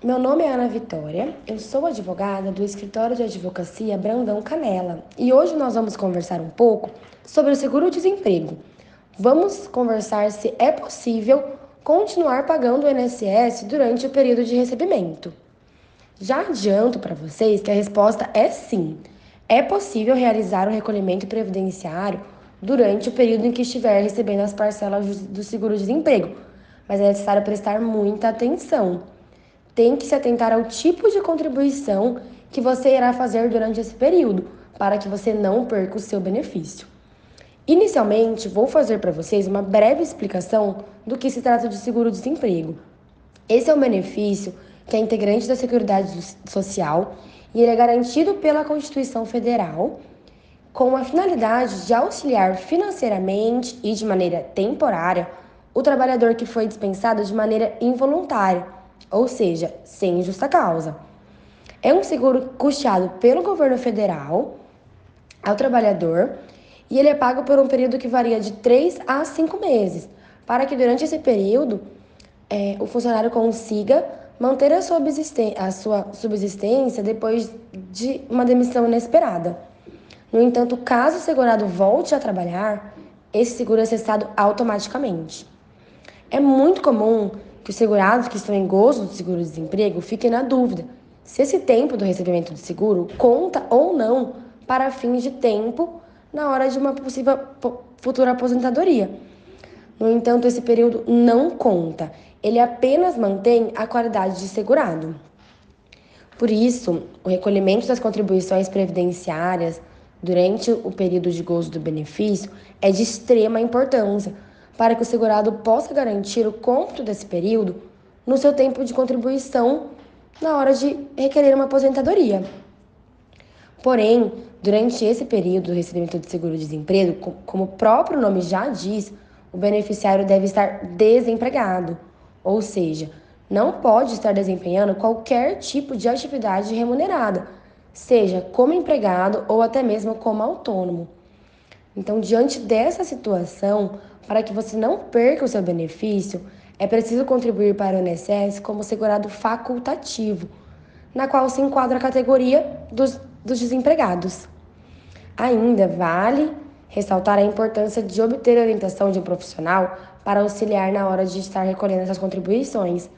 Meu nome é Ana Vitória, eu sou advogada do escritório de advocacia Brandão Canela e hoje nós vamos conversar um pouco sobre o seguro-desemprego. Vamos conversar se é possível continuar pagando o INSS durante o período de recebimento. Já adianto para vocês que a resposta é sim. É possível realizar o recolhimento previdenciário durante o período em que estiver recebendo as parcelas do seguro-desemprego, mas é necessário prestar muita atenção tem que se atentar ao tipo de contribuição que você irá fazer durante esse período, para que você não perca o seu benefício. Inicialmente, vou fazer para vocês uma breve explicação do que se trata de seguro-desemprego. Esse é um benefício que é integrante da Seguridade Social e ele é garantido pela Constituição Federal com a finalidade de auxiliar financeiramente e de maneira temporária o trabalhador que foi dispensado de maneira involuntária ou seja, sem justa causa. É um seguro custeado pelo governo federal ao trabalhador e ele é pago por um período que varia de 3 a 5 meses, para que durante esse período é, o funcionário consiga manter a sua, a sua subsistência depois de uma demissão inesperada. No entanto, caso o segurado volte a trabalhar, esse seguro é cessado automaticamente. É muito comum que os segurados que estão em gozo do seguro-desemprego fiquem na dúvida se esse tempo do recebimento do seguro conta ou não para fins de tempo na hora de uma possível futura aposentadoria. No entanto, esse período não conta, ele apenas mantém a qualidade de segurado. Por isso, o recolhimento das contribuições previdenciárias durante o período de gozo do benefício é de extrema importância para que o segurado possa garantir o cômputo desse período no seu tempo de contribuição na hora de requerer uma aposentadoria. Porém, durante esse período do recebimento de seguro-desemprego, como o próprio nome já diz, o beneficiário deve estar desempregado, ou seja, não pode estar desempenhando qualquer tipo de atividade remunerada, seja como empregado ou até mesmo como autônomo. Então, diante dessa situação, para que você não perca o seu benefício, é preciso contribuir para o INSS como segurado facultativo, na qual se enquadra a categoria dos, dos desempregados. Ainda vale ressaltar a importância de obter orientação de um profissional para auxiliar na hora de estar recolhendo essas contribuições,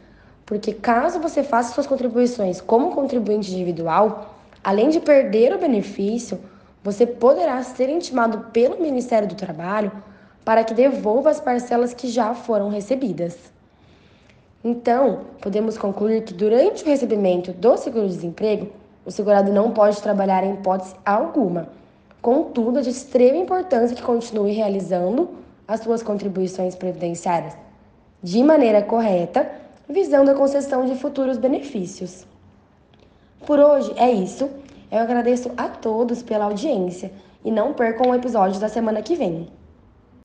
porque caso você faça suas contribuições como contribuinte individual, além de perder o benefício, você poderá ser intimado pelo Ministério do Trabalho para que devolva as parcelas que já foram recebidas. Então, podemos concluir que durante o recebimento do seguro-desemprego, o segurado não pode trabalhar em hipótese alguma. Contudo, é de extrema importância que continue realizando as suas contribuições previdenciárias de maneira correta, visando a concessão de futuros benefícios. Por hoje é isso. Eu agradeço a todos pela audiência e não percam o episódio da semana que vem.